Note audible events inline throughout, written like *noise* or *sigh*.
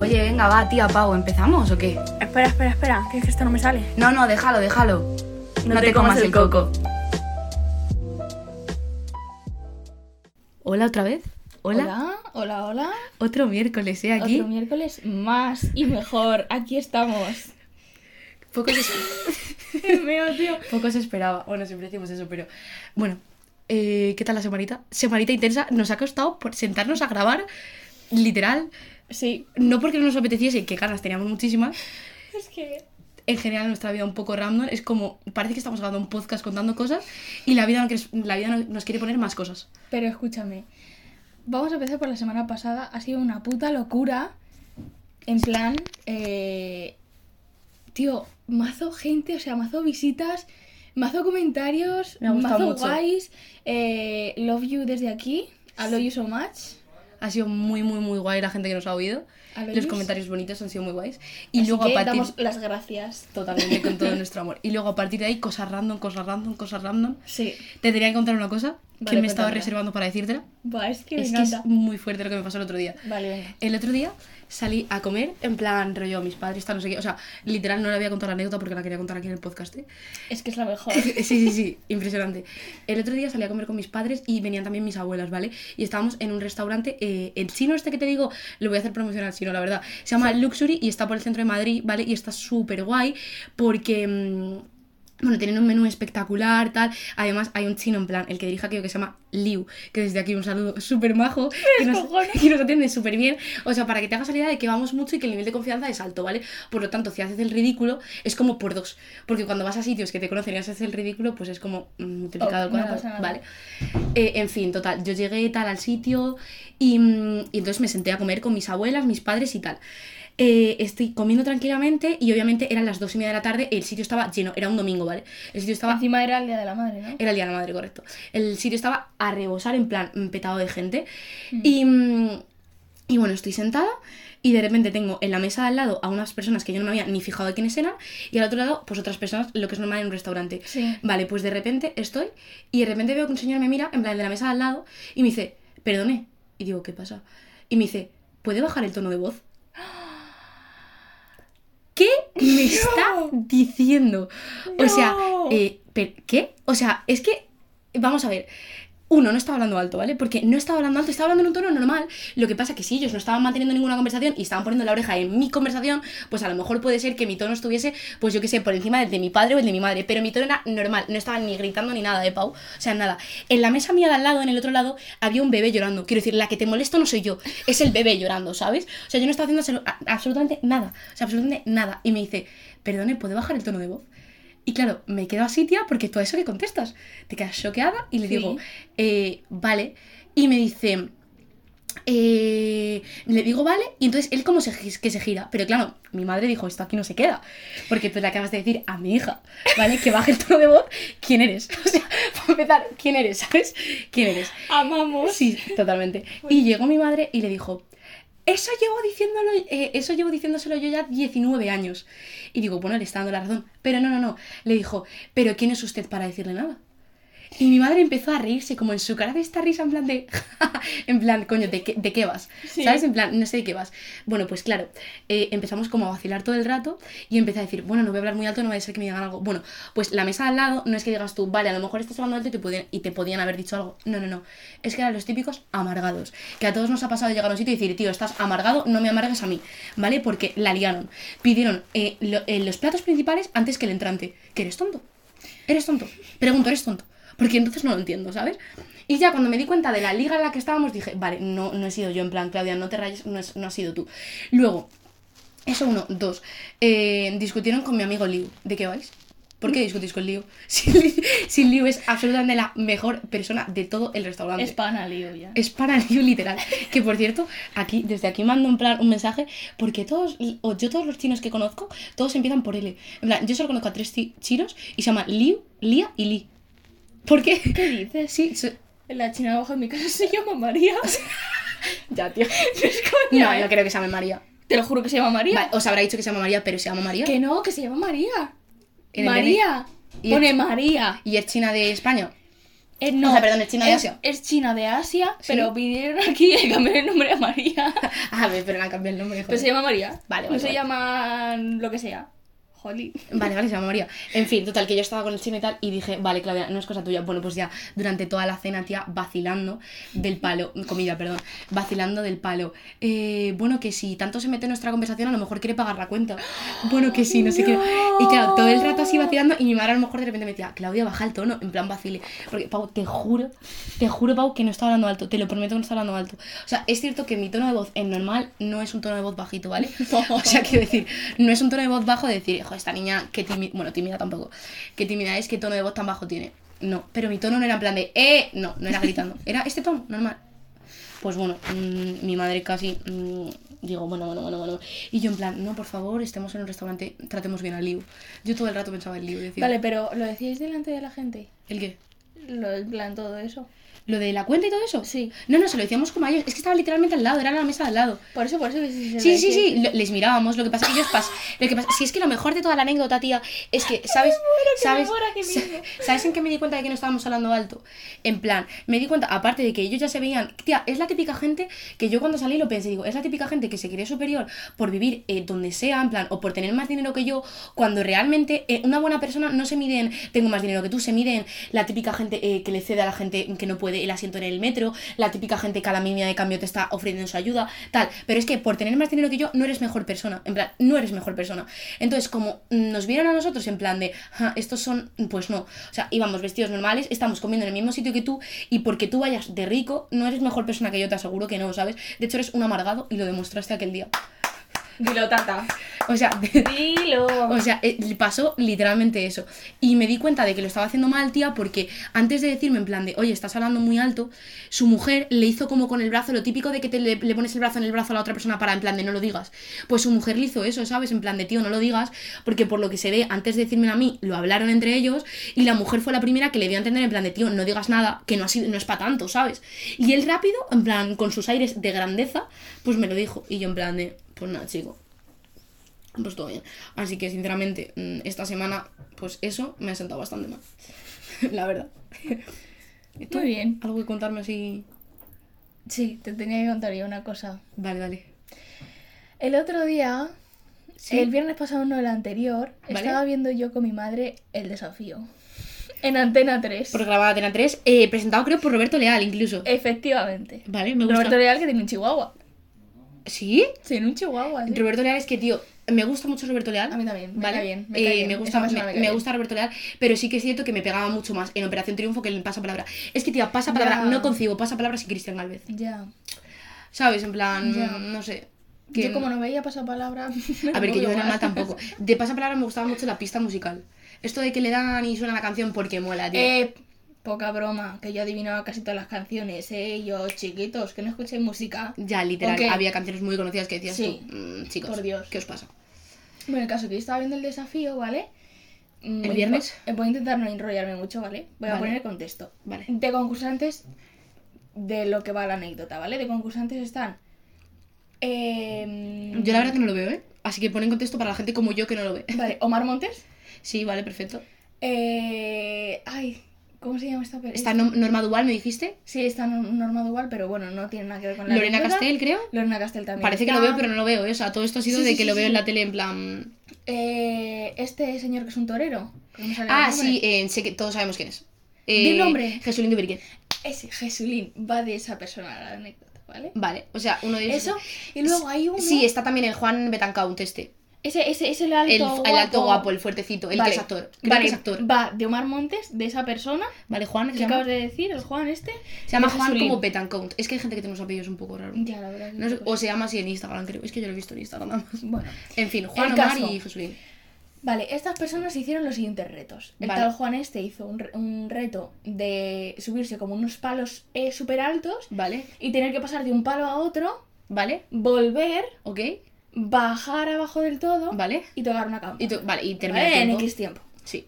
Oye, venga, va, tía Pau, ¿empezamos o qué? Espera, espera, espera, que es que esto no me sale. No, no, déjalo, déjalo. No, te, comas, el coco. Hola otra vez. Hola. Hola, hola, hola. Otro miércoles, ¿eh? Aquí. Otro miércoles más y mejor. Aquí estamos. Poco se... Mío, *laughs* tío. Poco se esperaba. Bueno, siempre decimos eso, pero. Bueno, eh, ¿qué tal la semanita? Semanita intensa. Nos ha costado por sentarnos a grabar, literal. Sí, No porque no nos apeteciese, que ganas teníamos muchísimas. es que. En general, nuestra vida un poco random. Es como. Parece que estamos grabando un podcast contando cosas y la vida, la vida no- nos quiere poner más cosas. Pero escúchame. Vamos a empezar por la semana pasada. Ha sido una puta locura. En plan, eh, tío, mazo gente, o sea, mazo visitas, mazo comentarios, Me ha mazo mucho. guays. eh, love you desde aquí. I love you so much. Ha sido muy, muy, muy guay la gente que nos ha oído. Los comentarios bonitos han sido muy guays. Y Así luego que a partir. damos las gracias. Totalmente con todo *laughs* nuestro amor. Y luego a partir de ahí, cosas random, cosas random, cosas random. Sí. Te tenía que contar una cosa que me estaba reservando para decírtela. Buah, es que me es que encanta. es muy fuerte lo que me pasó el otro día. Vale, venga. El otro día salí a comer, en plan rollo, mis padres, tal, no sé qué. O sea, literal no le había contado la anécdota porque la quería contar aquí en el podcast. ¿eh? Es que es la mejor. *laughs* Sí, sí, sí, impresionante. El otro día salí a comer con mis padres y venían también mis abuelas, ¿vale? Y estábamos en un restaurante, eh, el chino este que te digo, lo voy a hacer promocionar al chino, la verdad. Se llama Luxury y está por el centro de Madrid, ¿vale? Y está súper guay porque... mm, bueno, tienen un menú espectacular, tal. Además, hay un chino en plan, el que dirige aquello que se llama Liu, que desde aquí un saludo súper majo, *laughs* que nos, que nos atiende súper bien. O sea, para que te hagas la idea de que vamos mucho y que el nivel de confianza es alto, ¿vale? Por lo tanto, si haces el ridículo, es como por dos. Porque cuando vas a sitios que te conocen y haces el ridículo, pues es como mm, multiplicado al Oh, cuadrado. ¿vale? Eh, en fin, total, yo llegué tal al sitio y, mm, y entonces me senté a comer con mis abuelas, mis padres y tal. Eh, estoy comiendo tranquilamente y obviamente eran las dos y media de la tarde, el sitio estaba lleno, era un domingo, ¿vale? El sitio estaba Encima era el día de la madre, ¿no? era el día de la madre, correcto. El sitio estaba a rebosar, en plan, mm, petado de gente. Y, mm, y bueno, estoy sentada y de repente tengo en la mesa de al lado a unas personas que yo no me había ni fijado de quiénes eran y al otro lado, pues otras personas, lo que es normal en un restaurante. Sí. Vale, pues de repente estoy y de repente veo que un señor me mira, en plan, de la mesa de al lado, y me dice, perdone. Y digo, ¿qué pasa? Y me dice, ¿puede bajar el tono de voz? ¿Qué me está diciendo? O sea, eh, ¿qué? O sea, es que, vamos a ver. Uno, no estaba hablando alto, ¿vale? Porque no estaba hablando alto, estaba hablando en un tono normal. Lo que pasa que si ellos no estaban manteniendo ninguna conversación y estaban poniendo la oreja en mi conversación, pues a lo mejor puede ser que mi tono estuviese, pues yo qué sé, por encima del de mi padre o el de mi madre. Pero mi tono era normal, no estaba ni gritando ni nada, ¿eh, Pau? O sea, nada. En la mesa mía de al lado, en el otro lado, había un bebé llorando. Quiero decir, la que te molesto no soy yo, es el bebé llorando, ¿sabes? O sea, yo no estaba haciendo absolutamente nada. O sea, absolutamente nada. Y me dice, perdone, ¿puede bajar el tono de voz? Y claro, me quedo así, tía, porque todo eso que contestas. Te quedas choqueada y le Sí. digo, eh, vale. Y me dice, eh, le digo, vale. Y entonces él como se, que se gira. Pero claro, mi madre dijo, esto aquí no se queda. Porque tú le acabas de decir a mi hija, ¿vale? Que baje el tono de voz. ¿Quién eres? *laughs* O sea, para empezar, ¿quién eres? ¿Sabes? ¿Quién eres? Amamos. Sí, totalmente. Y llegó mi madre y le dijo, eso llevo diciéndolo, eh, eso llevo diciéndoselo yo ya 19 años. Y digo, bueno, le está dando la razón. Pero no, no, no. Le dijo, pero ¿quién es usted para decirle nada? Y mi madre empezó a reírse, como en su cara de esta risa, en plan de. *laughs* en plan, coño, ¿de qué, de qué vas? Sí. ¿Sabes? En plan, no sé de qué vas. Bueno, pues claro, eh, empezamos como a vacilar todo el rato y empecé a decir, bueno, no voy a hablar muy alto, no vaya a ser que me digan algo. Bueno, pues la mesa al lado no es que digas tú, vale, a lo mejor estás hablando alto y te, podían, y te podían haber dicho algo. No, no, no. Es que eran los típicos amargados. Que a todos nos ha pasado llegar a un sitio y decir, tío, estás amargado, no me amargues a mí. ¿Vale? Porque la liaron. Pidieron eh, lo- eh, los platos principales antes que el entrante. ¿Que eres tonto? ¿Eres tonto? Pregunto, ¿eres tonto? Porque entonces no lo entiendo, ¿sabes? Y ya cuando me di cuenta de la liga en la que estábamos, dije, vale, no, no he sido yo, en plan, Claudia, no te rayes, no, es- no has sido tú. Luego, eso uno. Dos, eh, discutieron con mi amigo Liu. ¿De qué vais? ¿Por qué discutís con Liu? *laughs* Si, Li- si Liu es absolutamente la mejor persona de todo el restaurante. Es pana, lío ya. Es para Liu, literal. Que por cierto, aquí, desde aquí mando en plan un mensaje, porque todos, o yo todos los chinos que conozco, todos empiezan por L. En plan, yo solo conozco a tres chi- chinos y se llaman Liu, Lia y Li. ¿Por qué? ¿Qué dices? Sí, so- La china debajo de mi casa *laughs* se llama María. *laughs* ya, tío. *laughs* es coña, No, ¿eh? no creo que se llame María. Te lo juro que se llama María. Vale, os habrá dicho que se llama María, pero se llama María. Que no, que se llama María. En María. ¿Y Pone María. ¿Y es china de España? Eh, no, O sea, perdón, es China de Asia. Es China de Asia, ¿Sí? pero vinieron aquí y cambiaron el nombre a María. A ver, pero le han cambiado el nombre. Pero joder. se llama María. Vale, No vale, se vale. llama lo que sea. Vale, vale, se llama María. En fin, total, que yo estaba con el chino y tal y dije, vale, Claudia, no es cosa tuya. Bueno, pues ya durante toda la cena, tía, vacilando del palo, comida, perdón, vacilando del palo. Eh, bueno, que si tanto se mete en nuestra conversación, a lo mejor quiere pagar la cuenta. Bueno, que sí, no sé qué. Y claro, todo el rato así vacilando y mi madre a lo mejor de repente me decía, Claudia, baja el tono, en plan vacile. Porque, Pau, te juro, te juro, Pau, que no está hablando alto, te lo prometo que no está hablando alto. O sea, es cierto que mi tono de voz en normal no es un tono de voz bajito, ¿vale? *laughs* O sea, quiero decir, no es un tono de voz bajo de decir, hijo, esta niña, qué tímida, bueno, tímida tampoco, qué tímida es, qué tono de voz tan bajo tiene. No, pero mi tono no era en plan de, eh, no, no era gritando, *laughs* era este tono, normal. Pues bueno, mm, mi madre casi, mm, digo, bueno, bueno, bueno, bueno. Y yo en plan, no, por favor, estemos en un restaurante, tratemos bien al Liu. Yo todo el rato pensaba en Liu, decía, Vale, pero ¿lo decíais delante de la gente? ¿el qué? Lo, en plan, todo eso. ¿Lo de la cuenta y todo eso? Sí. No, no, se lo decíamos como a ellos, es que estaba literalmente al lado, era la mesa de al lado. Por eso, por eso. que Sí, sí, sí, les mirábamos, lo que pasa que ellos pas lo que pasa, si es que lo mejor de toda la anécdota, tía, es que, ¿sabes? que ¿Sabes? *laughs* ¿Sabes en qué me di cuenta de que no estábamos hablando alto? En plan, me di cuenta, aparte de que ellos ya se veían, tía, es la típica gente que yo cuando salí lo pensé, digo, es la típica gente que se cree superior por vivir eh, donde sea, en plan, o por tener más dinero que yo, cuando realmente eh, una buena persona no se mide en, tengo más dinero que tú, se mide en la típica gente eh, que le cede a la gente que no puede el asiento en el metro, la típica gente que a la mínima de cambio te está ofreciendo su ayuda, tal. Pero es que por tener más dinero que yo, no eres mejor persona. En plan, no eres mejor persona. Entonces, como nos vieron a nosotros en plan de, "Ja, estos son, pues no. O sea, íbamos vestidos normales, estamos comiendo en el mismo sitio que tú, y porque tú vayas de rico, no eres mejor persona que yo, te aseguro que no, ¿sabes? De hecho, eres un amargado y lo demostraste aquel día. Dilo, tata. O sea, *laughs* Dilo. O sea, eh, pasó literalmente eso. Y me di cuenta de que lo estaba haciendo mal, tía, porque antes de decirme en plan de, oye, estás hablando muy alto, su mujer le hizo como con el brazo, lo típico de que te le, le pones el brazo en el brazo a la otra persona para en plan de no lo digas. Pues su mujer le hizo eso, ¿sabes? En plan de, tío, no lo digas, porque por lo que se ve, antes de decírmelo a mí, lo hablaron entre ellos, y la mujer fue la primera que le dio a entender en plan de, tío, no digas nada, que no, ha sido, no es para tanto, ¿sabes? Y él rápido, en plan, con sus aires de grandeza, pues me lo dijo. Y yo en plan de, pues nada, chico, pues todo bien. Así que, sinceramente, mm, esta semana, pues eso me ha sentado bastante mal. *laughs* La verdad. Muy bien. ¿Algo que contarme así? Sí, te tenía que contar yo una cosa. Dale, dale. El otro día, Sí. el viernes pasado, no el anterior, Vale. estaba viendo yo con mi madre el desafío. En Antena 3. Programa Atena 3, eh, presentado creo por Roberto Leal, incluso. Efectivamente. Vale, me gusta. Roberto Leal que tiene un chihuahua. ¿Sí? Tiene un chihuahua, sí. Roberto Leal es que, tío, me gusta mucho Roberto Leal. A mí también, me ¿vale? cae bien, me Eh, bien. me gusta, me, me gusta Roberto Leal, pero sí que es cierto que me pegaba mucho más en Operación Triunfo que en Pasapalabra. Es que, tía, Pasapalabra, no concibo Pasapalabra sin Cristian Galvez. Ya. ¿Sabes? En plan, no sé. Yo como no veía pasapalabra... *laughs* A ver, que yo de no normal tampoco. *laughs* De pasapalabra me gustaba mucho la pista musical. Esto de que le dan y suena la canción porque mola, tío. Eh, poca broma, que yo adivinaba casi todas las canciones, eh, yo, chiquitos, que no escuchéis música. ya, literal, había canciones muy conocidas que decías Sí. tú, "Mm, chicos, Por Dios. ¿qué os pasa? Bueno, el caso que yo estaba viendo el desafío, ¿vale? Mm, ¿El viernes? Voy, a intentar no enrollarme mucho, ¿vale? Voy a poner el contexto. Vale. De concursantes, de lo que va la anécdota, ¿vale? De concursantes están... em, Yo la verdad que no lo veo, ¿eh? Así que pon en contexto para la gente como yo que no lo ve. Vale, Omar Montes. *laughs* Sí, vale, perfecto. Eh, ay, ¿cómo se llama esta persona? Está Norma Duval, me dijiste. Sí, está no- normado igual, pero bueno, no tiene nada que ver con la Lorena anécdota. Castel, creo. Lorena Castel también. Parece que lo veo, pero no lo veo, ¿eh? O sea, todo esto ha sido Sí, de sí, que sí, lo veo en la tele en plan... Eh, este señor que es un torero. no Ah, sí, eh, sé que todos sabemos quién es. Di el nombre. Jesulín Duverguer. Ese Jesulín va de esa persona la anécdota, ¿vale? Vale, o sea, uno de ellos... Eso, y luego hay uno. Sí, está también el Juan Betancount este. Ese, ese, ese el alto El, guapo. el alto guapo, el fuertecito, el Vale, que es actor. Creo vale, que es actor. Va de Omar Montes, de esa persona Vale, Juan, ¿se que llama? acabas de decir, el Juan este. Se llama Juan Jesulín. como Betancount. Es que hay gente que tiene unos apellidos un poco raros. Ya, la verdad. que No sé, sí, o se llama así en Instagram, creo. Es que yo lo he visto en Instagram nada más. Bueno, En fin, Juan, Omar caso. y Jesulín. vale, estas personas hicieron los siguientes retos. El Vale. tal Juan este hizo un, re- un reto de subirse como unos palos eh, súper altos Vale, y tener que pasar de un palo a otro, vale, volver, ok, bajar abajo del todo vale. y tocar una campana. Y vale, y termina Vale, el en. X tiempo. Sí.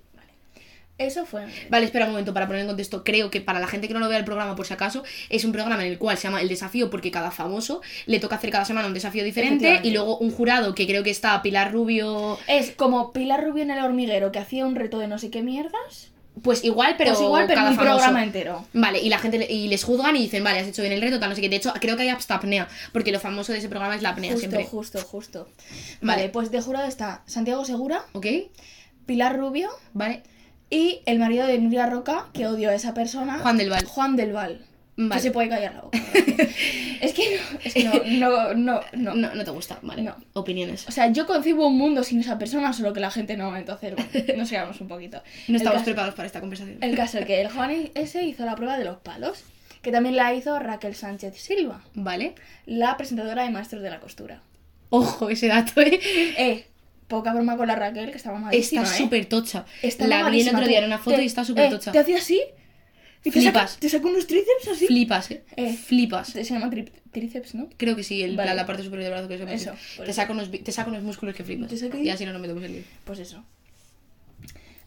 Eso fue. Vale, espera un momento para poner en contexto. Creo que para la gente que no lo vea el programa, por si acaso, es un programa en el cual se llama El Desafío porque cada famoso le toca hacer cada semana un desafío diferente y luego un jurado que creo que está Pilar Rubio. Es como Pilar Rubio en el hormiguero que hacía un reto de no sé qué mierdas. Pues igual, pero, Pues igual, pero cada un famoso. programa entero. Vale, y la gente le- y les juzgan y dicen, vale, has hecho bien el reto, tal, no sé qué. De hecho, creo que hay hasta apnea, porque lo famoso de ese programa es la apnea Justo, siempre. justo, justo. Vale. Vale, pues de jurado está Santiago Segura, ¿Ok? Pilar Rubio Vale. y el marido de Nuria Roca, que odio a esa persona. Juan del Val. Juan del Val. Vale. Que se puede callar la boca. *laughs* es que no, es que no, no, no, no. No, no te gusta, vale. No. Opiniones. O sea, yo concibo un mundo sin esa persona, solo que la gente no, entonces bueno, nos sigamos un poquito. No estamos caso- preparados para esta conversación. El caso es que el Juan ese hizo la prueba de los palos, que también la hizo Raquel Sánchez Silva, Vale. la presentadora de Maestros de la Costura. Ojo, ese dato, eh. *laughs* Eh, poca broma con la Raquel, que estaba malísima, Está ¿eh? súper tocha. La vi el otro día en una foto Te- y está súper eh, tocha. Te hacía así y te saca, Flipas. te saca unos tríceps así. Flipas, eh. Eh. Flipas. Se llama tríceps, ¿no? Creo que sí, el, Vale. la, la parte superior del brazo que se llama Eso, Te eso. saca, unos, te saca unos músculos que flipas. ¿Te saca Y así no, no me tomes el lío. Pues eso.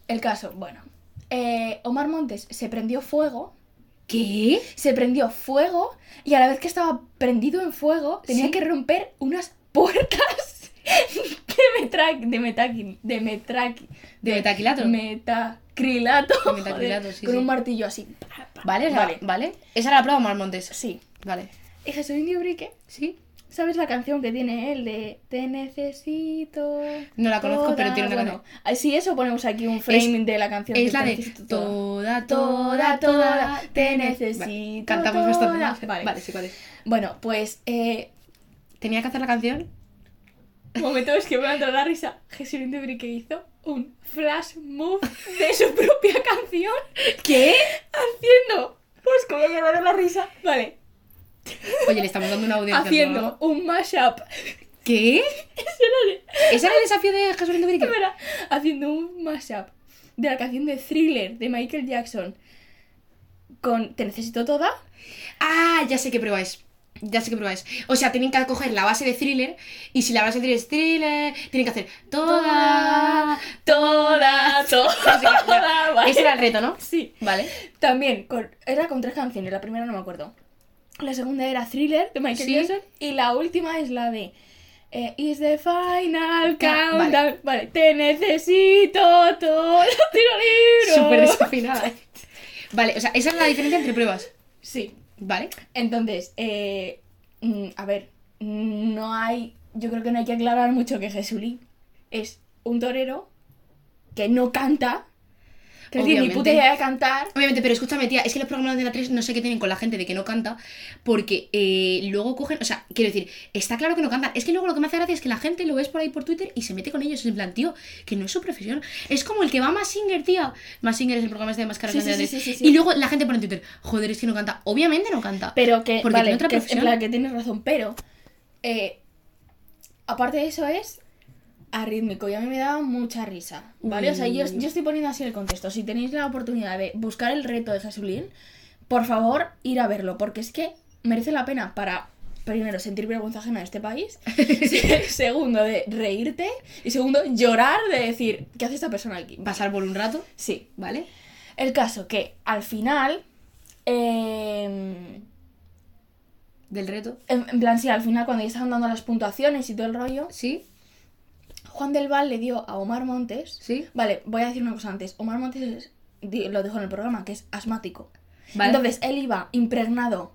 El caso, bueno. eh, Omar Montes se prendió fuego. ¿Qué? Se prendió fuego y a la vez que estaba prendido en fuego tenía ¿Sí? que romper unas puertas *laughs* de metrac de metaqui de metraqui ¿De metaquilato? metacrilato, De metacrilato, joder, sí, con sí. un martillo así Pa, pa. ¿Vale? O sea, vale vale. Esa era la prueba Omar Montes. sí Vale. y Jesús Indio Brique ¿Sí? ¿Sabes la canción que tiene él de Te necesito? No la conozco, pero tiene una bueno, ah, Sí, eso ponemos aquí un frame de la canción. Es que la de toda. toda, toda, toda, te ne- necesito Vale, Cantamos bastante más. Vale. Vale, sí, vale. Bueno, pues eh, Tenía que hacer la canción. un momento es que me va a entrar la risa. Jesús Indio Brique hizo un flash move de su propia canción. ¿Qué? Haciendo. Pues a dar la risa. Vale. Oye, le estamos dando una audiencia. Haciendo un mashup. ¿Qué? *laughs* ¿Ese era el desafío de Jesús Lindo? Espera, haciendo un mashup de la canción de Thriller de Michael Jackson con Te necesito toda. Ah, ya sé qué prueba es. Ya sé qué prueba es. O sea, tienen que coger la base de thriller y si la base de thriller es thriller, tienen que hacer toda, toda, *laughs* toda. vale. Ese era el reto, ¿no? Sí. Vale. También con, era con tres canciones, la primera no me acuerdo. La segunda era Thriller de Michael Sí. Jackson y la última es la de eh, Is the final countdown. Vale. te necesito todo. Tiro libro. Súper desafinada. *laughs* Vale, o sea, esa es la diferencia entre pruebas. Sí. Vale. Entonces, eh, mm, a ver, no hay, yo creo que no hay que aclarar mucho que Jesulín es un torero que no canta, que no tiene ni puta idea de cantar. Obviamente, pero escúchame, tía, es que los programas de la 3 no sé qué tienen con la gente de que no canta, porque eh, luego cogen, o sea, quiero decir, está claro que no cantan, es que luego lo que me hace gracia es que la gente lo ves por ahí por Twitter y se mete con ellos, en plan, tío, que no es su profesión, es como el que va a Massinger, tía, Massinger es el programa este de máscaras Sí, sí, sí, sí, sí, sí. y luego la gente pone en Twitter, joder, es que no canta, obviamente no canta, Pero que, Porque vale, tiene otra que, en profesión. plan, que tienes razón, pero, eh, aparte de eso es arrítmico y a mí me da mucha risa, ¿vale? O sea, yo, yo estoy poniendo así el contexto. Si tenéis la oportunidad de buscar el reto de Jesulín, por favor, ir a verlo, porque es que merece la pena para, primero, sentir vergüenza ajena de este país, *laughs* segundo, de reírte, y segundo, llorar de decir, ¿qué hace esta persona aquí? pasar por un rato, Sí, ¿vale? el caso que al final... em, Del reto, en, en plan, sí, al final cuando ya estaban dando las puntuaciones y todo el rollo, ¿sí? Juan del Val le dio a Omar Montes. ¿Sí? Vale, voy a decir una cosa antes. Omar Montes es- lo dijo en el programa, que es asmático. Vale. Entonces él iba impregnado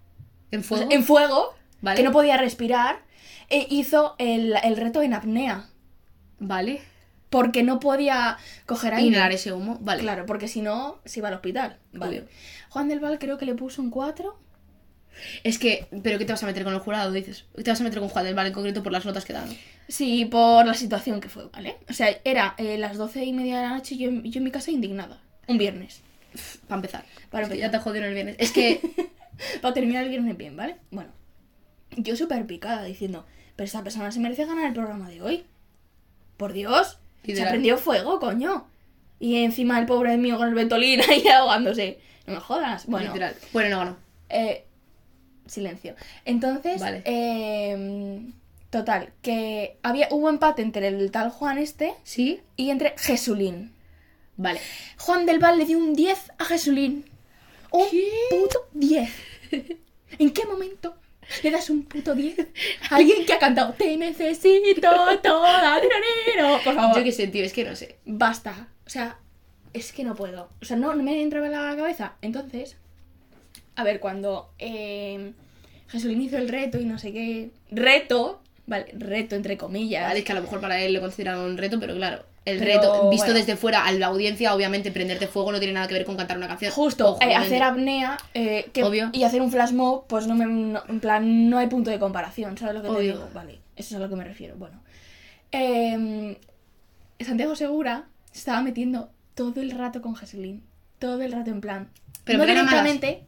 ¿En o fuego? sea, en fuego, Vale. que no podía respirar, e hizo el, el reto en apnea. Vale. Porque no podía coger aire. Inhalar ese humo, vale. Claro, porque si no, se iba al hospital. Vale. Juan del Val creo que le puso un 4. Es que, ¿pero qué te vas a meter con el jurado, dices? Te vas a meter con Juan del Val en concreto por las notas que dan. Sí, por la situación que fue, ¿vale? O sea, era eh, las doce y media de la noche y yo, yo en mi casa indignada. Un viernes. Para empezar. Para empezar. Ya te jodieron el viernes. Es que, *laughs* Para terminar el viernes bien, ¿vale? Bueno, yo súper picada diciendo, pero esta persona se merece ganar el programa de hoy. Por Dios, se prendió fuego, coño. Y encima el pobre mío con el ventolín ahí *laughs* ahogándose. No me jodas. Bueno, literal. Bueno, no ganó. eh, silencio. Entonces, Vale. eh, total, que había, hubo empate entre el tal Juan este ¿Sí? y entre Jesulín. Vale. Juan del Val le dio un 10 a Jesulín. Un puto 10. *laughs* ¿En qué momento le das un puto 10 a *laughs* alguien que ha cantado Te necesito toda, tirariro"? Por favor, Yo qué sé, tío, es que no sé. basta. O sea, es que no puedo. O sea, no, no me entraba en la cabeza. Entonces, a ver, cuando eh, Jesús hizo el reto y no sé qué. Reto, vale, reto entre comillas. Vale, es que a lo mejor para él lo consideran un reto, pero claro, el Pero, reto, visto bueno. desde fuera a la audiencia, obviamente prenderte fuego no tiene nada que ver con cantar una canción. Justo, Ojo, eh, hacer apnea eh, que- Obvio. y hacer un flash mob, pues no me. no- en plan, no hay punto de comparación, ¿sabes lo que te digo? Vale, eso es a lo que me refiero. Bueno, Em, Santiago Segura se estaba metiendo todo el rato con Jesulín. Todo el rato en plan. Pero no directamente.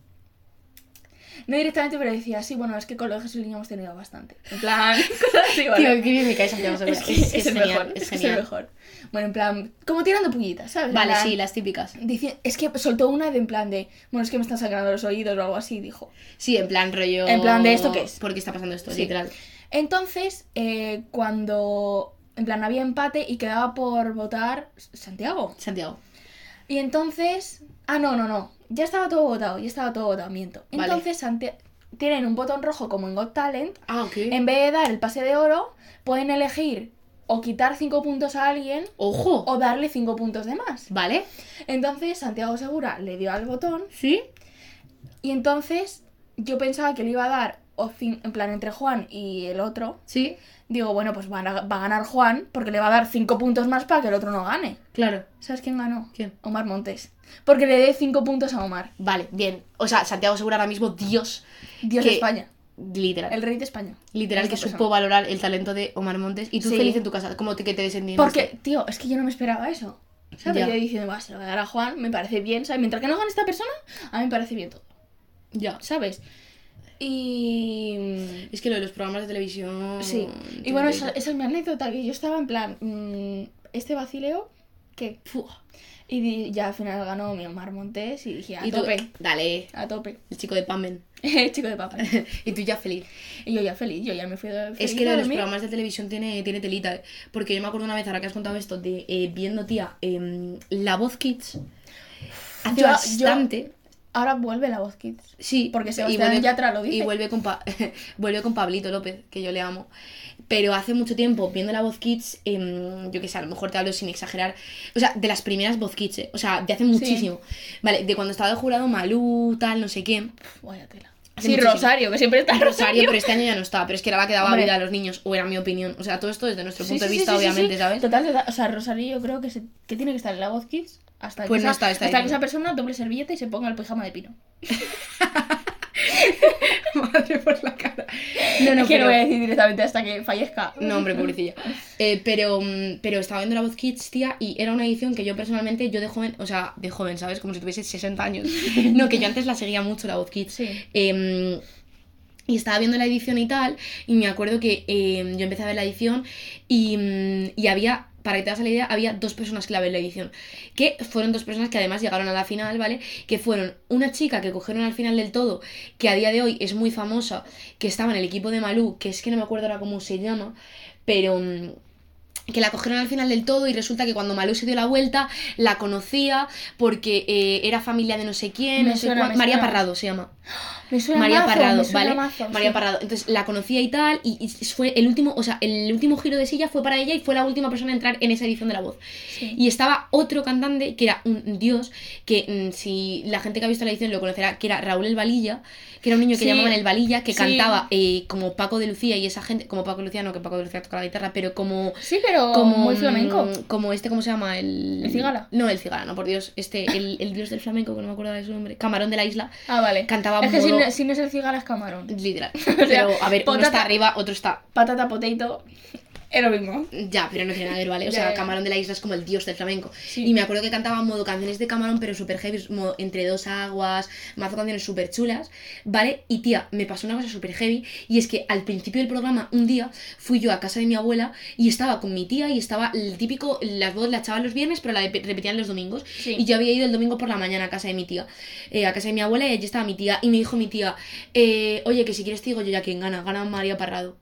No directamente, pero decía, sí, bueno, es que con lo de Jesulín hemos tenido bastante. En plan, *laughs* cosas así, ¿vale? Tío, qué bien me cae Santiago Segura. es que es, genial, mejor, es genial. el mejor. Bueno, en plan, como tirando pullitas, ¿sabes? Vale, plan, sí, las típicas. dice- es que soltó una de en plan de, bueno, es que me están sangrando los oídos o algo así, dijo. Sí, en plan rollo. En plan de, ¿esto qué es? ¿Por qué está pasando esto? Sí. Literal. Entonces, eh, cuando, en plan, había empate y quedaba por votar Santiago. Santiago. Y entonces, ah, no, no, no, ya estaba todo votado, ya estaba todo votado, miento. Vale. Entonces, Santi- tienen un botón rojo como en Got Talent. Ah, ok. En vez de dar el pase de oro, pueden elegir o quitar 5 puntos a alguien Ojo. o darle 5 puntos de más. ¿Vale? Entonces, Santiago Segura le dio al botón ¿Sí? y entonces yo pensaba que le iba a dar, o en plan, entre Juan y el otro. Sí. Digo, bueno, pues a- va a ganar Juan porque le va a dar 5 puntos más para que el otro no gane. Claro. ¿Sabes quién ganó? ¿Quién? Omar Montes. Porque le dé 5 puntos a Omar. Vale, bien. O sea, Santiago Segura ahora mismo, Dios. Dios que- de España. Literal. El rey de España. Literal que supo valorar el talento de Omar Montes. Y tú Sí. feliz en tu casa. Como te, que te descendiste. Porque, tío, es que yo no me esperaba eso. ¿Sabes? Yo diciendo, va, se lo voy a dar a Juan, me parece bien, ¿sabes? Mientras que no gane esta persona, a mí me parece bien todo, Ya. ¿sabes? Y... Es que lo de los programas de televisión. Sí. Y bueno, esa, esa es mi anécdota, que yo estaba en plan, mm, este vacileo, que... Y di- ya al final ganó mi Omar Montes y dije, a Y tú, tope, dale, a tope. el chico de Pamen. *laughs* Chico de papa. *laughs* y tú ya feliz. Y yo ya feliz, yo ya me fui de Es feliz que lo de los programas de televisión tiene, tiene telita. eh. Porque yo me acuerdo una vez, ahora que has contado esto, de eh, viendo, tía, em, La Voz Kids. Hace Yo- yo- bastante. Ahora vuelve la voz Kids. Sí, Porque y Sebastián vuelve- Yatra lo dice. Y vuelve con, Pa- *laughs* vuelve con Pablito López, que yo le amo. Pero hace mucho tiempo, viendo la voz Kids, em, yo qué sé, a lo mejor te hablo sin exagerar. O sea, de las primeras voz Kids, eh, o sea, de hace muchísimo. Vale, de cuando estaba de jurado Malú, tal, no sé qué. Vaya tela. Hace Sí, muchísimo. Rosario, que siempre está Rosario, pero este año ya no está. Pero es que era la que daba Hombre. vida a los niños, o era mi opinión. O sea, todo esto desde nuestro Sí, punto sí, de vista, obviamente. ¿sabes? Total, total. O sea, Rosario yo creo que, se, que tiene que estar en la voz Kids hasta Pues que, no esa, está, está hasta que diciendo. esa persona doble servilleta y se ponga el pijama de pino. *laughs* Madre por la cara. No, no, que pero... no voy a decir directamente hasta que fallezca. No, hombre, pobrecilla. Eh, pero, mm, pero estaba viendo la voz Kids, tía, y era una edición que yo personalmente, yo de joven, o sea, de joven, ¿sabes? Como si tuviese 60 años. *laughs* No, que yo antes la seguía mucho, la voz Kids. Sí. Em, y estaba viendo la edición y tal, y me acuerdo que em, yo empecé a ver la edición y, mm, y había, para que te hagas la idea, había dos personas clave en la edición. Que fueron dos personas que además llegaron a la final, ¿vale? Que fueron una chica que cogieron al final del todo, que a día de hoy es muy famosa, que estaba en el equipo de Malú, que es que no me acuerdo ahora cómo se llama, pero... que la cogieron al final del todo y resulta que cuando Malú se dio la vuelta la conocía porque eh, era familia de no sé quién, no sé suena, cuán- María. Parrado se llama. *gasps* Me suena María mazo, Parrado, me suena ¿vale? mazo, María sí. Parrado. Entonces la conocía y tal, y, y fue el último, o sea, el último giro de silla fue para ella y fue la última persona a entrar en esa edición de La Voz. Sí. Y estaba otro cantante que era un dios, que mm, si la gente que ha visto la edición lo conocerá, que era Raúl El Valilla, que era un niño que Sí. llamaban El Valilla, que cantaba eh, como Paco de Lucía y esa gente, como Paco de Lucía, no que Paco de Lucía toca la guitarra, pero como Sí, pero como muy flamenco. Como este, ¿cómo se llama? El, ¿El cigala? No, el cigala, no, por Dios. Este, el, el dios del flamenco, que no me acuerdo de su nombre. Camarón de la isla. Ah, vale. Cantaba es que si no, si no es el cigala es camarón. Literal. *laughs* Pero, a ver, uno está arriba, otro está. Patata, potato, es lo mismo. Ya, pero no tiene nada que ver, ¿vale? O *laughs* Ya, sea, ya. Camarón de la isla es como el dios del flamenco. Sí. Y me acuerdo que cantaba modo canciones de Camarón, pero súper heavy, modo entre dos aguas, mazo canciones súper chulas, ¿vale? Y tía, me pasó una cosa súper heavy, y es que al principio del programa, un día, fui yo a casa de mi abuela y estaba con mi tía y estaba el típico, las voz la echaban los viernes, pero la repetían los domingos. Sí. Y yo había ido el domingo por la mañana a casa de mi tía, eh, a casa de mi abuela, y allí estaba mi tía, y me dijo mi tía, eh, oye, que si quieres te digo yo ya quién gana, gana María Parrado.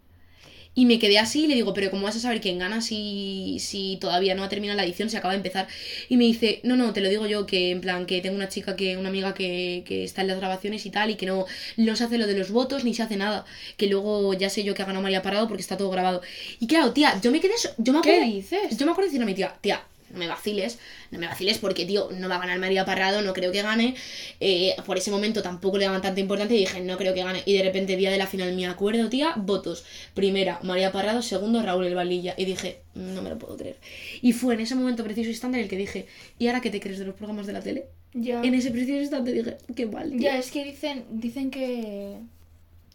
Y me quedé así y le digo, pero ¿cómo vas a saber quién gana si, si todavía no ha terminado la edición, se acaba de empezar? Y me dice, no, no, te lo digo yo, que en plan, que tengo una chica, que una amiga que, que está en las grabaciones y tal, y que no, no se hace lo de los votos ni se hace nada. Que luego ya sé yo que ha ganado María Parado porque está todo grabado. Y claro, tía, yo me quedé, yo me ¿Qué acuerdo, dices? yo me acuerdo de decirle a mi tía, tía, no me vaciles, no me vaciles porque, tío, no va a ganar María Parrado, no creo que gane. Eh, por ese momento tampoco le daban tanta importancia y dije, no creo que gane. Y de repente, día de la final, me acuerdo, tía, votos. Primera, María Parrado, segundo, Raúl El Valilla. Y dije, no me lo puedo creer. Y fue en ese momento preciso instante en el que dije, ¿y ahora qué te crees de los programas de la tele? Ya. En ese preciso instante dije, qué mal. tío". Ya, es que dicen, dicen que,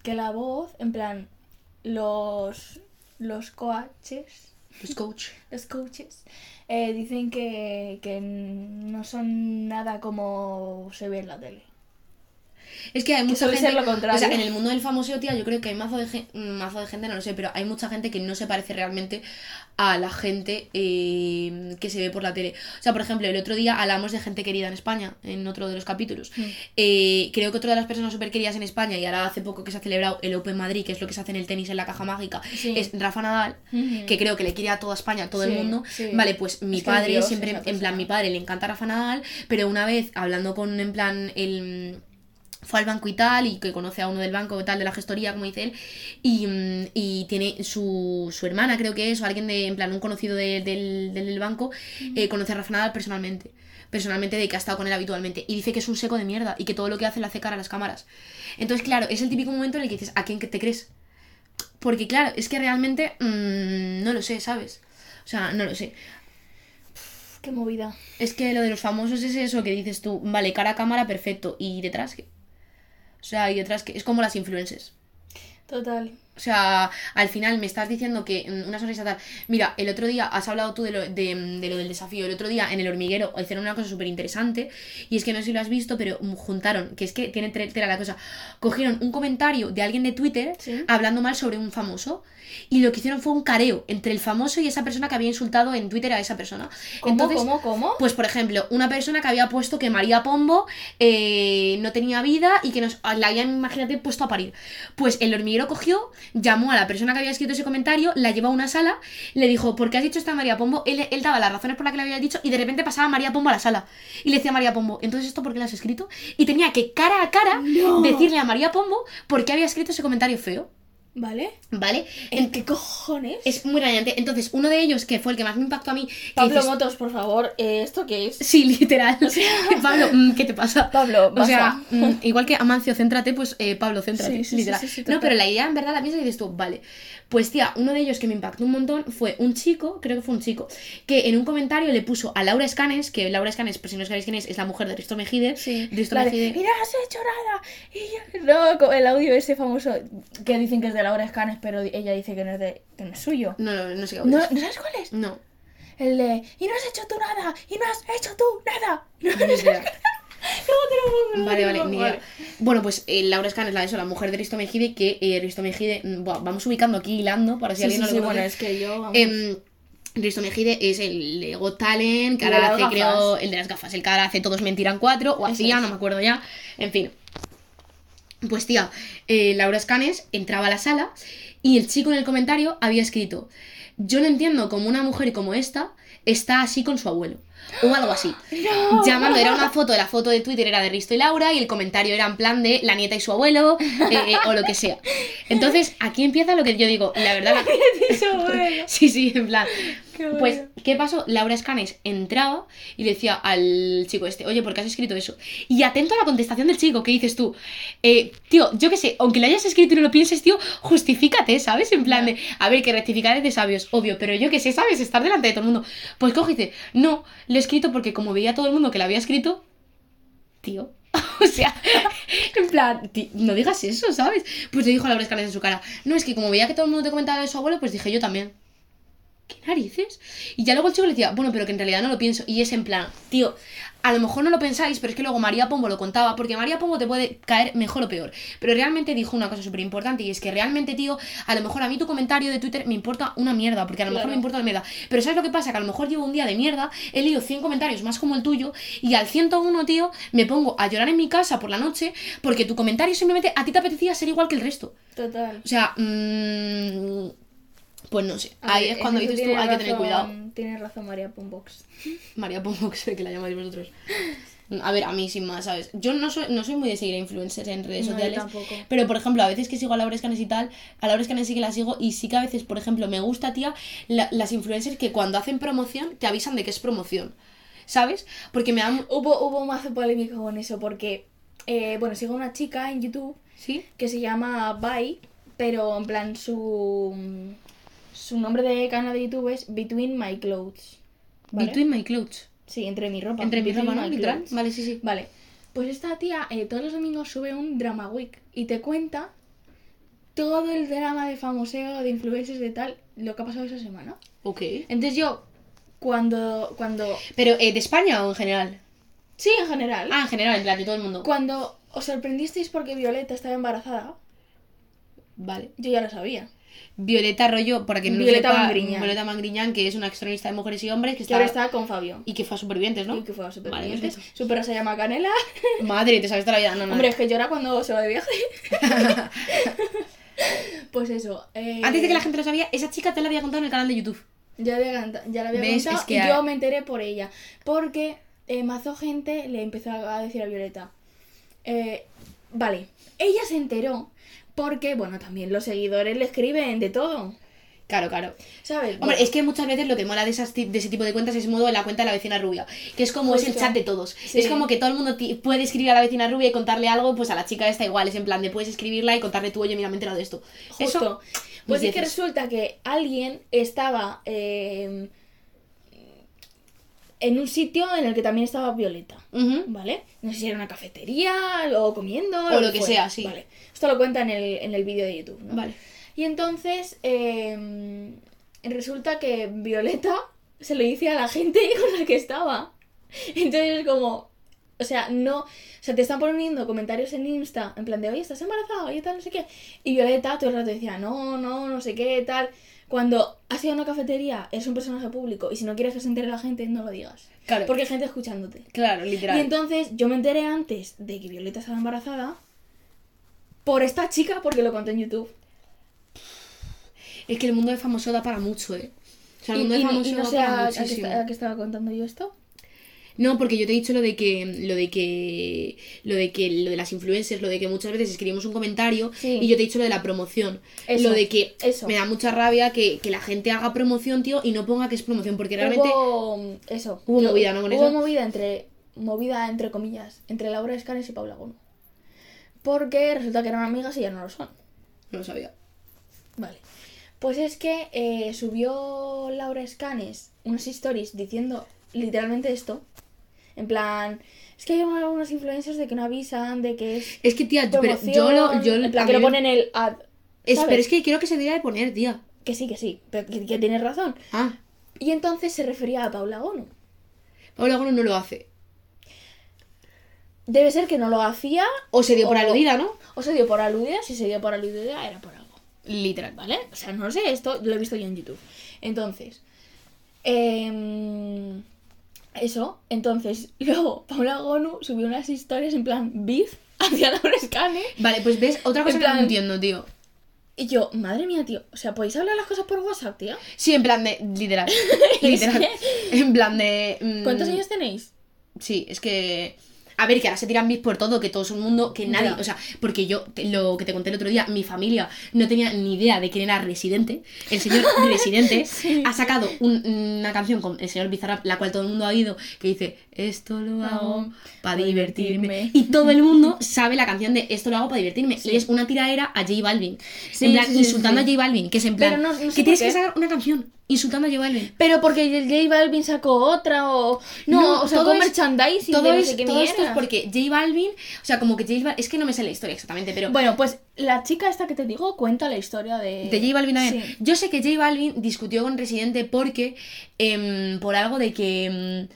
que la voz, en plan, los, los coaches, Pues coach. *laughs* los coaches, eh, dicen que, que no son nada como se ve en la tele. Es que hay mucha suele gente. ser lo contrario. O sea, en el mundo del famoso, tía, yo creo que hay mazo de, gen- mazo de gente, no lo sé, pero hay mucha gente que no se parece realmente a la gente eh, que se ve por la tele. O sea, por ejemplo, el otro día hablamos de gente querida en España, en otro de los capítulos. Mm. Eh, creo que otra de las personas súper queridas en España, y ahora hace poco que se ha celebrado el Open Madrid, que es lo que se hace en el tenis en la caja mágica, Sí. es Rafa Nadal, Ujú. que creo que le quiere a toda España, a todo el mundo. sí. Vale, pues mi Es que padre Dios, siempre, en plan, mi padre le encanta Rafa Nadal, pero una vez hablando con, en plan, el fue al banco y tal, y que conoce a uno del banco y tal, de la gestoría, como dice él, y, mm, y tiene su, su hermana, creo que es, o alguien de, en plan, un conocido de- del, del, del banco, eh, conoce a Rafa Nadal personalmente. Personalmente, de que ha estado con él habitualmente. Y dice que es un seco de mierda y que todo lo que hace le hace cara a las cámaras. Entonces, claro, es el típico momento en el que dices, ¿a quién te crees? Porque, claro, es que realmente mm, no lo sé, ¿sabes? O sea, no lo sé. Qué movida. Es que lo de los famosos es eso que dices tú, vale, cara a cámara, perfecto. ¿Y detrás qué? O sea, y detrás que es como las influencers. Total. O sea, al final me estás diciendo que mm, una sonrisa tal. Mira, el otro día has hablado tú de lo, de, mm, de lo del desafío. El otro día en el hormiguero hicieron una cosa súper interesante. Y es que no sé si lo has visto, pero mm, juntaron, que es que tiene tela la cosa. Cogieron un comentario de alguien de Twitter Sí. hablando mal sobre un famoso. Y lo que hicieron fue un careo entre el famoso y esa persona que había insultado en Twitter a esa persona. ¿Cómo, Entonces, cómo, cómo? pues, por ejemplo, una persona que había puesto que María Pombo eh, no tenía vida y que nos, la habían, imagínate, puesto a parir. Pues el hormiguero cogió, llamó a la persona que había escrito ese comentario, la llevó a una sala, le dijo, ¿por qué has dicho esta María Pombo? Él, él daba las razones por las que le había dicho y de repente pasaba María Pombo a la sala. Y le decía a María Pombo, ¿entonces esto por qué lo has escrito? Y tenía que cara a cara No. decirle a María Pombo por qué había escrito ese comentario feo. ¿Vale? ¿Vale? ¿En qué cojones? Es muy radiante. Entonces, uno de ellos, que fue el que más me impactó a mí, Pablo dices, Motos, por favor, eh, ¿esto qué es? Sí, literal. *laughs* Pablo, mm, ¿qué te pasa? Pablo, O sea, basta. mm, igual que Amancio, céntrate, pues eh, Pablo, céntrate. Sí, sí, literal. sí, no, pero la idea en verdad la piensas y dices tú, vale. Pues tía, uno de ellos que me impactó un montón fue un chico, creo que fue un chico, que en un comentario le puso a Laura Escanes, que Laura Escanes, por si no sabéis quién es, es la mujer de Risto Mejide. Sí, Risto la de, Mejide. y no has hecho nada. Y yo- No, el audio ese famoso que dicen que es de Laura Escanes, pero ella dice que no es, de, que no es suyo. No, no, no sé qué No, audio es. ¿No sabes cuál es? No. El de, y no has hecho tú nada, y no has hecho tú nada. *laughs* No, idea. Luego *laughs* te lo pongo, Vale, vale, ni idea. vale. Bueno, pues eh, Laura Escanes, la de eso, la mujer de Risto Mejide, que eh, Risto Mejide, mm, buah, vamos ubicando aquí hilando, para si Sí, alguien sí, no sí, lo bueno, conoce. es que yo... vamos. Em, Risto Mejide es el de Got Talent, que ahora las hace, gafas. creo, el de las gafas, el que ahora hace Todos Mentirán 4, o hacía, es. no me acuerdo ya, en fin. Pues tía, eh, Laura Escanes entraba a la sala y el chico en el comentario había escrito, yo no entiendo cómo una mujer como esta está así con su abuelo. O algo así. *gasps* No. Llamando, era una foto, la foto de Twitter era de Risto y Laura y el comentario era en plan de la nieta y su abuelo eh, o lo que sea. Entonces, aquí empieza lo que yo digo, la verdad... *laughs* la-. *laughs* Sí, sí, en plan. Qué. Pues, ¿qué pasó? Laura Escanes entraba y decía al chico este, oye, ¿por qué has escrito eso? Y atento a la contestación del chico, ¿qué dices tú? Eh, tío, yo qué sé, aunque lo hayas escrito y no lo pienses, tío, justifícate, ¿sabes? En plan de, a ver, que rectificar es de sabios, obvio, pero yo qué sé, ¿sabes? Estar delante de todo el mundo. Pues dice, no, lo he escrito porque como veía todo el mundo que lo había escrito, tío. *laughs* O sea, en plan, no digas eso, ¿sabes? Pues le dijo a Laura Escanes en su cara, no, es que como veía que todo el mundo te comentaba de su abuelo, pues dije yo también. ¿Qué narices? Y ya luego el chico le decía, bueno, pero que en realidad no lo pienso. Y es en plan, tío, a lo mejor no lo pensáis, pero es que luego María Pombo lo contaba, porque María Pombo te puede caer mejor o peor. Pero realmente dijo una cosa súper importante, y es que realmente, tío, a lo mejor a mí tu comentario de Twitter me importa una mierda, porque a lo mejor me importa una mierda. Pero ¿sabes lo que pasa? Que a lo mejor llevo un día de mierda, he leído 100 comentarios más como el tuyo, y al 101, tío, me pongo a llorar en mi casa por la noche, porque tu comentario simplemente a ti te apetecía ser igual que el resto. Total. O sea, mm, pues no sé. Ahí ver, es cuando dices tú, hay que tener cuidado. Tienes razón, María Pombox. *laughs* María Pombo, *laughs* que la llamáis vosotros. A ver, a mí sin más, ¿sabes? Yo no soy, no soy muy de seguir a influencers en redes No, yo sociales. tampoco. Pero, por ejemplo, a veces que sigo a Laura Escanes y tal, a Laura Escanes sí que la sigo y sí que a veces, por ejemplo, me gusta, tía, la- las influencers que cuando hacen promoción te avisan de que es promoción. ¿Sabes? Porque me dan... Hubo, hubo mazo polémica con eso porque, eh, bueno, sigo a una chica en YouTube ¿Sí? que se llama Bai, pero en plan su, su nombre de canal de YouTube es Between My Clothes. ¿vale? Between my clothes. Sí, entre mi ropa. Entre mi ropa, ¿no? clothes. Vale, sí, sí. Vale, pues esta tía eh, todos los domingos sube un drama week y te cuenta todo el drama de famoseo, de influencers, de tal, lo que ha pasado esa semana. Ok. Entonces yo, cuando, cuando, Pero, eh, ¿de España o en general? sí, en general, Ah, en general, en plan, de todo el mundo. cuando os sorprendisteis porque Violeta estaba embarazada, Vale. yo ya lo sabía. Violeta Rollo, para que no lo Violeta sepa, Mangriñán. Violeta Mangriñán, que es una extronista de mujeres y hombres que Que ahora está... está con Fabio. Y que fue a Supervivientes, ¿no? Y que fue a Vale, Supervivientes. perfecto. Su perro se llama Canela. *laughs* Madre, te sabes toda la vida. No, no. Hombre, es que llora cuando se va de viaje. *laughs* pues eso. eh, Antes de que la gente lo sabía, esa chica te la había contado en el canal de YouTube. Ya, había ya la había ¿Ves? contado Es que y yo me enteré por ella. Porque eh, mazo gente le empezó a decir a Violeta. eh, vale, ella se enteró porque, bueno, también los seguidores le escriben de todo. Claro, claro. ¿Sabes? Hombre, es que muchas veces lo que mola de, esas, de ese tipo de cuentas es modo de la cuenta de la vecina rubia, que es como es el chat de todos. Sí. Es como que todo el mundo puede escribir a la vecina rubia y contarle algo, pues a la chica esta igual, es en plan de puedes escribirla y contarle tú, oye, mira, me he enterado de esto. Justo. Eso, pues es que resulta que alguien estaba eh, en un sitio en el que también estaba Violeta. ¿Vale? No sé si era una cafetería o comiendo. O lo que fuera. sea, sí. Vale. Esto lo cuenta en el, en el vídeo de YouTube, ¿no? Vale. Y entonces eh, resulta que Violeta se lo dice a la gente *laughs* con la que estaba. Entonces es como, o sea, no, o sea, te están poniendo comentarios en Insta en plan de, oye, estás embarazada, oye, tal, no sé qué. Y Violeta todo el rato decía, no, no, no sé qué, tal. Cuando has ido a una cafetería, eres un personaje público y si no quieres que se entere la gente, no lo digas. Claro. Porque hay gente escuchándote. Claro, literal. Y entonces yo me enteré antes de que Violeta estaba embarazada por esta chica porque lo conté en YouTube. Es que el mundo de famoso da para mucho, ¿eh? O sea, el Y, mundo de y- famoso y no da sé para a, qué a qué estaba contando yo esto. No, porque yo te he dicho lo de que lo de que lo de que lo de las influencers, lo de que muchas veces escribimos un comentario Sí. y yo te he dicho lo de la promoción, Eso, lo de que eso. me da mucha rabia que, que la gente haga promoción, tío, y no ponga que es promoción, porque realmente Hubo eso. Hubo Yo- movida, ¿no? Con hubo eso. movida entre movida entre comillas entre Laura Escanes y Paula Gono. Porque resulta que eran amigas y ya no lo son. no lo sabía. Vale. Pues es que eh, subió Laura Escanes unas stories diciendo literalmente esto. En plan, es que hay algunos influencers de que no avisan, de que es Es que tía, pero yo lo yo en plan, que lo ponen el ad. es, pero es que creo que se debería de poner, tía. Que sí, que sí, pero que, que tienes razón. Ah, Y entonces se refería a Paula Gono. Paula Gono no lo hace. Debe ser que no lo hacía O se dio por aludida, ¿no? o se dio por aludida. Si se dio por aludida era por algo. Literal. ¿Vale? O sea, no lo sé, esto lo he visto yo en YouTube. Entonces, em, eso. Entonces, *laughs* luego Paula Gonu subió unas historias en plan beef hacia *laughs* Laura Scane. Vale, pues ves, otra cosa En que no entiendo, tío. Y yo, madre mía, tío. O sea, ¿podéis hablar las cosas por WhatsApp, tío? Sí, en plan de literal. *laughs* literal. En plan de mm, ¿Cuántos años tenéis? Sí, es que. A ver, que ahora se tiran bis por todo, que todo es un mundo, que nadie. Ya. O sea, porque yo, te- lo que te conté el otro día, mi familia no tenía ni idea de quién era Residente. El señor *laughs* Residente Sí. ha sacado un- una canción con el señor Bizarrap, la cual todo el mundo ha oído, que dice: Esto lo hago Hago para pa' divertirme. divertirme. Y todo el mundo *laughs* sabe la canción de Esto lo hago para divertirme. Sí. Y es una tiraera a J Balvin. Sí, en plan, insultando a J Balvin, que es en plan. No- no sé que tienes que sacar una canción insultando a J Balvin. Pero porque el J Balvin sacó otra o... No, o sacó todo merchandising todo de no es- sé qué todo esto es porque J Balvin, o sea, como que J Balvin, es que no me sé la historia exactamente, pero Bueno, pues la chica esta que te digo cuenta la historia de... de J Balvin a ver, Sí. yo sé que J Balvin discutió con Residente porque em, por algo de que em,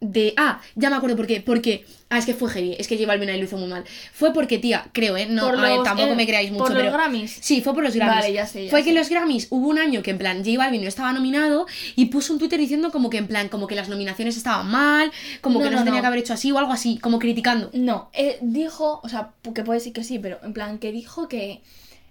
de ah, ya me acuerdo por qué, porque ah, es que fue heavy, es que J Balvin ahí lo hizo muy mal. Fue porque tía, creo, eh, no, ver, tampoco eh, me creáis mucho, por los pero Grammys. Sí, fue por los Grammys. Vale, ya sé, ya fue sé. que en los Grammys hubo un año que en plan J Balvin no estaba nominado y puso un Twitter diciendo como que en plan como que las nominaciones estaban mal, como No, que no, no, se tenía no. que haber hecho así o algo así, como criticando. No, eh, dijo, o sea, que puede decir que sí, pero en plan que dijo que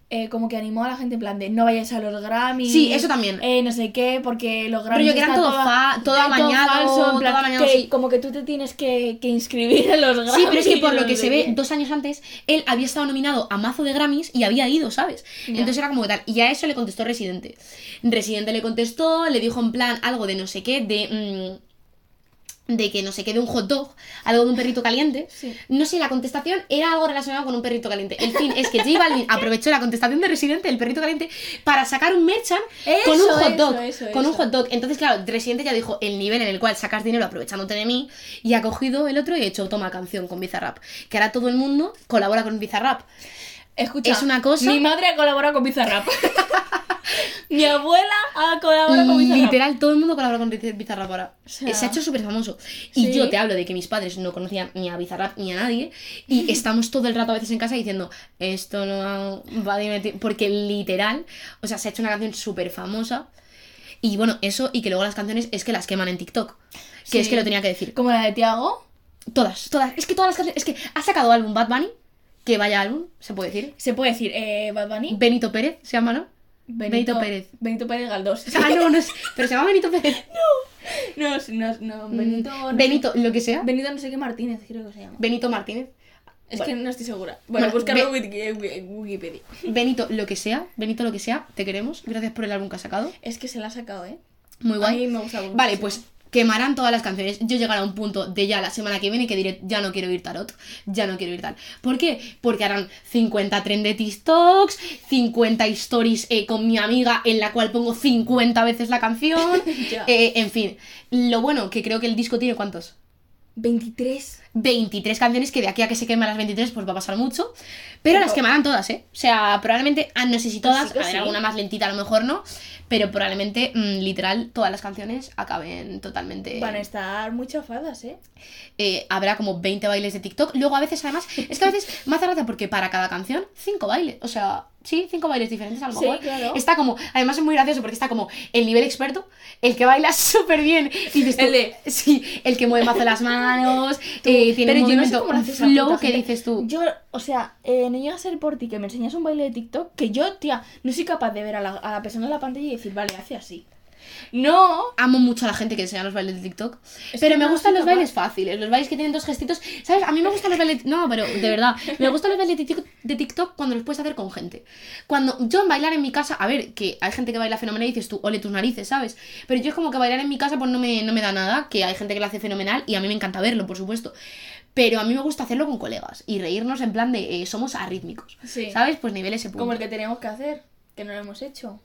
eh, como que animó a la gente en plan de no vayáis a los Grammys. Sí, eso también. eh, no sé qué, porque los Grammys. Rollo que era está todo fa- todo amañado, en plan, todo amañado, que sí. Como que tú te tienes que, que inscribir en los Grammys. Sí, pero es que por lo que se ve, dos años antes, él había estado nominado a mazo de Grammys y había ido, ¿sabes? Entonces era como que tal. Y a eso le contestó Residente. Residente le contestó, le dijo en plan algo de no sé qué, de. mm, de que no sé qué, de un hot dog, algo de un perrito caliente. Sí. No sé, la contestación era algo relacionado con un perrito caliente. El fin es que J Balvin *laughs* aprovechó la contestación de Residente, el perrito caliente, para sacar un merchan con un Eso, hot eso, dog. eso, con un eso. hot dog. Entonces, claro, Residente ya dijo el nivel en el cual sacas dinero aprovechándote de mí y ha cogido el otro y ha hecho toma canción con Bizarrap. Que ahora todo el mundo colabora con Bizarrap. Escucha, Es una cosa- Mi madre ha colaborado con Bizarrap. *laughs* Mi abuela ha colaborado con Bizarrap. Literal, todo el mundo colabora con Bizarrap ahora. O sea- Se ha hecho súper famoso. Y Sí. yo te hablo de que mis padres no conocían ni a Bizarrap ni a nadie. Y *laughs* estamos todo el rato a veces en casa diciendo, esto no va a divertir. Porque literal, o sea, se ha hecho una canción súper famosa. Y bueno, eso y que luego las canciones es que las queman en TikTok. Que Sí. es que lo tenía que decir. Como la de Tiago. Todas, todas. Es que todas las canciones. Es que ha sacado álbum Bad Bunny. Que vaya álbum, se puede decir. Se puede decir eh, Bad Bunny. Benito Pérez se llama, ¿no? Benito Pérez. Benito Pérez Galdós. *laughs* Ah, no, no es. Pero se llama Benito Pérez. *laughs* No, no, no, Benito. no sé- Benito, lo que sea. Benito no sé qué Martínez, creo que se llama. Benito Martínez. Es Bueno. que no estoy segura. Bueno, Bueno, buscarlo en Wikipedia. *laughs* Benito, lo que sea. Benito, lo que sea. Te queremos. Gracias por el álbum que has sacado. Es que se la ha sacado, ¿eh? Muy guay. A mí me gusta mucho. Vale, pues quemarán todas las canciones. Yo llegaré a un punto de ya la semana que viene que diré, ya no quiero ir tarot, ya no quiero ir tal. ¿Por qué? Porque harán 50 trend de TikToks, 50 stories eh, con mi amiga en la cual pongo 50 veces la canción. *laughs* Eh, en fin, lo bueno que creo que el disco tiene cuántos? 23. 23 canciones que de aquí a que se quemen las 23 pues va a pasar mucho. Pero las quemarán todas, ¿eh? O sea, probablemente, ah, no sé si todas, sí que a ver, sí. alguna más lentita a lo mejor no, pero probablemente, mm, literal, todas las canciones acaben totalmente... Van a estar muy chafadas, ¿eh? eh, habrá como 20 bailes de TikTok. Luego a veces, además, es que a veces *laughs* me hace gracia porque para cada canción, 5 bailes. O sea, sí, 5 bailes diferentes a lo Sí, mejor. claro. Está como, además es muy gracioso porque está como el nivel experto, el que baila *laughs* súper bien. Y dices tú, El de- Sí, el que mueve mazo las manos, *laughs* eh, tiene Pero un yo no sé cómo lo un hace esa flow puta que dices tú. Yo, o sea, eh, no llega a ser por ti que me enseñas un baile de TikTok que yo, tía, no soy capaz de ver a la, a la persona en la pantalla y decir, vale, hace así. No. Amo mucho a la gente que enseña los bailes de TikTok. Es pero me gustan los bailes fáciles, los bailes que tienen dos gestitos. ¿Sabes? A mí me gustan los bailes. No, pero de verdad. Me gustan los bailes de TikTok, de TikTok cuando los puedes hacer con gente. Cuando yo en bailar en mi casa, a ver, que hay gente que baila fenomenal y dices tú, ole tus narices, ¿sabes? Pero yo es como que bailar en mi casa pues no me, no me da nada, que hay gente que lo hace fenomenal y a mí me encanta verlo, por supuesto. Pero a mí me gusta hacerlo con colegas y reírnos en plan de eh, somos arrítmicos. Sí. ¿Sabes? Pues nivel ese punto. Como el que teníamos que hacer, que no lo hemos hecho.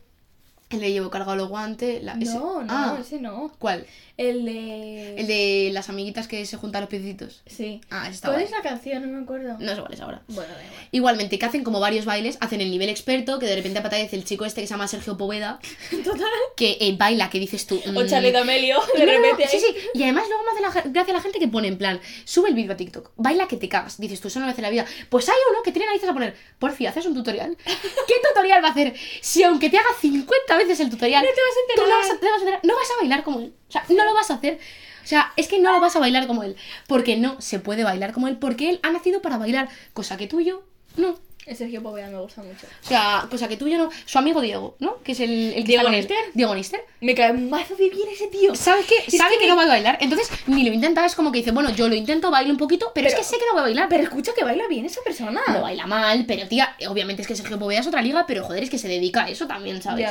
El de llevo cargado los guantes. La, ese- No, no, Ah, ese no. ¿Cuál? El de. El de las amiguitas que se juntan los piecitos. Sí. Ah, ese está ¿Cuál guay. es la canción? No me acuerdo. No sé cuál es ahora. Bueno, da igual. Igualmente, que hacen como varios bailes, hacen el nivel experto, que de repente aparece el chico este que se llama Sergio Poveda, *laughs* Total. que eh, baila, que dices tú. O mm, Charlie D'Amelio, de no, no, repente. sí, sí. Y además luego me hace la, gracia la gente que pone en plan, sube el vídeo a TikTok, baila que te cagas. Dices tú, eso no me hace la vida. Pues hay uno que tiene narices a poner, porfi, ¿haces un tutorial? *laughs* ¿Qué tutorial va a hacer? Si aunque te haga 50 veces el tutorial, No te vas a tú no enterar. vas a, te vas a enterar, no vas a bailar como él. O sea, no lo vas a hacer. O sea, es que no lo vas a bailar como él. Porque no se puede bailar como él, porque él ha nacido para bailar, cosa que tuyo no. El Sergio Poveda me gusta mucho. O sea, cosa que tuyo no. Su amigo Diego, ¿no? Que es el, el Diego. Nister. Diego Nister. Me cae mazo de bien ese tío. ¿Sabes qué? Es Sabe que que, me- no va a bailar. Entonces, ni lo intenta, es como que dice, bueno, yo lo intento, bailo un poquito, pero, Pero- es que sé que no voy a bailar. Pero escucha que baila bien esa persona. no baila mal, pero tía, obviamente es que Sergio Poveda es otra liga, pero joder, es que se dedica a eso también, ¿sabes?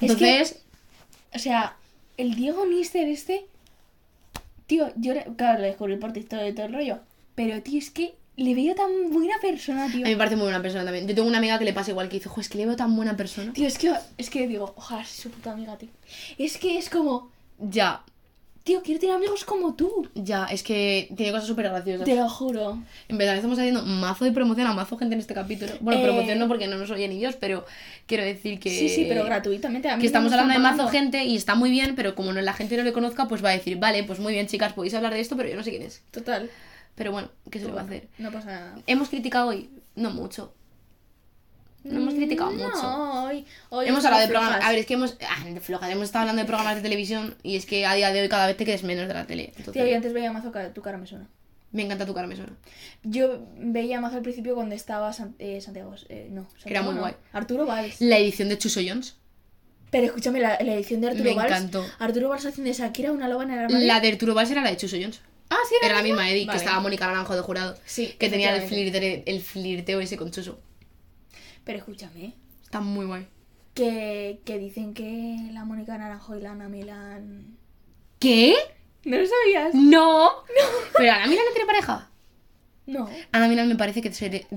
Ya. Es que- Entonces, O sea, el Diego Nister este. Tío, yo le- claro, lo descubrí por TikTok y todo el rollo. Pero, tío, es que le veo tan buena persona, tío. a mí me parece muy buena persona también. Yo tengo una amiga que le pasa igual, que dice, jo, es que le veo tan buena persona. Tío, es que, es que digo, ojalá sea su puta amiga, tío. Es que es como, Ya, tío, quiero tener amigos como tú. ya, es que tiene cosas súper graciosas. Te lo juro. En verdad estamos haciendo mazo de promoción a mazo gente en este capítulo. Bueno, Eh, promoción no porque no nos oye ni Dios, pero quiero decir que... Sí, sí, pero gratuitamente. A mí Que estamos hablando de mazo gente y está muy bien, pero como no, la gente no le conozca, pues va a decir, vale, pues muy bien, chicas, podéis hablar de esto, pero yo no sé quién es. Total. Pero bueno, ¿qué se le va a hacer? No pasa nada. ¿Hemos criticado hoy? No mucho. No hemos criticado mucho. No, hoy, hoy Hemos hablado de programas. A ver, es que hemos. Ah, de flojas. Hemos estado hablando de programas de televisión y es que a día de hoy cada vez te quedes menos de la tele. Entonces, Tío, yo antes veía mazo tu cara me suena. Me encanta tu cara, me suena. Yo veía más al principio cuando estaba San- eh, Santiago. eh, no, Santiago muy no, guay. Arturo Valls. La edición de Chuso Jones. Pero escúchame, la, la edición de Arturo Me Valls. encantó. Arturo Valls haciendo de Shakira, una loba en el armario. La de Arturo Valls era la de Chuso Jones. Ah, sí, Era la misma Eddie, Vale. que estaba Mónica Naranjo de jurado. Sí, Que tenía el, flirte- el flirteo ese con Chuso. Pero escúchame, Está muy guay. que, que dicen que la Mónica Naranjo y la Ana Milán. ¿Qué? ¿No lo sabías? No. Pero Ana Milán no tiene pareja. No. Ana Milán me parece que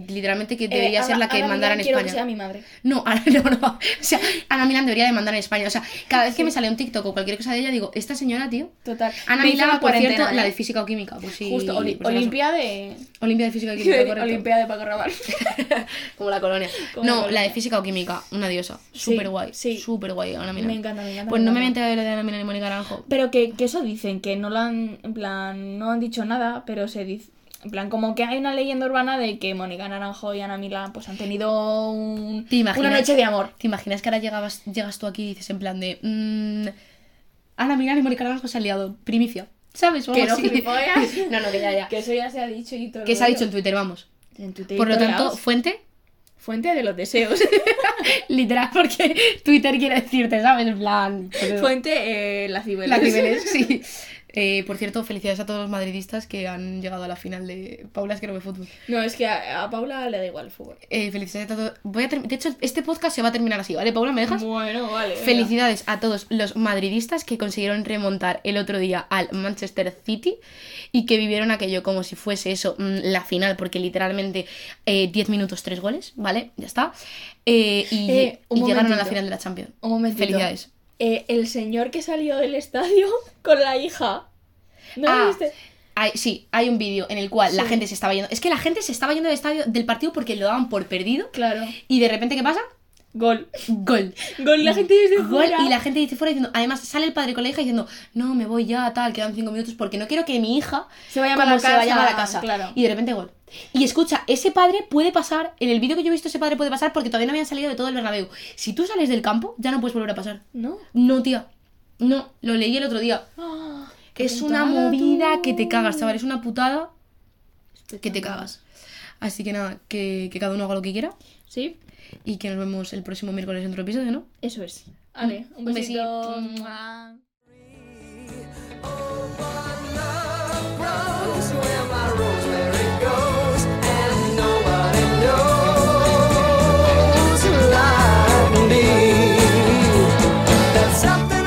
literalmente que debería Eh, ser Ana- la que Ana mandara en España. que sea mi madre. No, *laughs* Ana, no, no. O sea, Ana Milán debería de mandar en España. O sea, cada vez que me sale un TikTok o cualquier cosa de ella, digo, esta señora, tío. Total. Ana Me Milán, la por cierto, la ¿eh? de física o química. Pues sí. Justo, Oli-. Olimpia de. Olimpia de física o *laughs* química, correcto. Olimpia de Paco Rabanne. *laughs* Como la colonia. Como la no, colonia. la de física o química, una diosa. Sí, Súper guay. sí. Súper guay, Ana Milán. Me encanta, me encanta. Pues no me enterar de lo de Ana Milán y Mónica Naranjo. Pero que, que eso dicen, que no lo han, en plan, no han dicho nada, pero se dice, en plan, como que hay una leyenda urbana de que Mónica Naranjo y Ana Milán pues han tenido un- ¿Te imaginas? una noche de amor. ¿Te imaginas que ahora llegabas, llegas tú aquí y dices en plan de. mmm, Ana Milán y Mónica Naranjo se han liado? Primicia. ¿Sabes? Que no, *laughs* no, no, que ya, ya. Que eso ya se ha dicho y todo. Que se ha dicho en Twitter, vamos. En Twitter Por lo tanto, lados. fuente, fuente de los deseos. *laughs* literal, porque Twitter quiere decirte, ¿sabes? En plan. fuente, eh, la Cibeles. La Cibeles, sí. *laughs* Eh, por cierto, felicidades a todos los madridistas que han llegado a la final de Paula es que no ve fútbol. No, es que a, a Paula le da igual el fútbol. Eh, felicidades a todos. Voy a de hecho, este podcast se va a terminar así, ¿vale, Paula? ¿Me dejas? Bueno, vale. venga. Felicidades a todos los madridistas que consiguieron remontar el otro día al Manchester City y que vivieron aquello como si fuese eso, mm, la final, porque literalmente eh, 10 minutos, 3 goles, ¿vale? Ya está. Eh, y Eh, llegaron a la final de la Champions. Un momentito. Felicidades. Eh, el señor que salió del estadio *laughs* con la hija. ¿No lo Ah, viste? hay- sí, hay un vídeo en el cual la gente se estaba yendo. Es que la gente se estaba yendo del estadio del partido porque lo daban por perdido. Claro. Y de repente, ¿qué pasa? Gol. Gol. Gol y la gente desde Gol fuera. y la gente dice fuera diciendo, además sale el padre con la hija diciendo, no, me voy ya, tal, quedan cinco minutos porque no quiero que mi hija Se vaya para la se vaya casa, para la casa. claro. Y de repente gol. Y escucha, ese padre puede pasar, en el vídeo que yo he visto ese padre puede pasar porque todavía no habían salido de todo el Bernabéu. Si tú sales del campo, ya no puedes volver a pasar. ¿No? No, tía. No, lo leí el otro día. Ah, es una movida que te cagas, chaval. Es una putada que te cagas. Así que nada, que, que, cada uno haga lo que quiera. Sí. Y que nos vemos el próximo miércoles en otro episodio, ¿no? Eso es. Mm. Vale, un, un besito. besito. something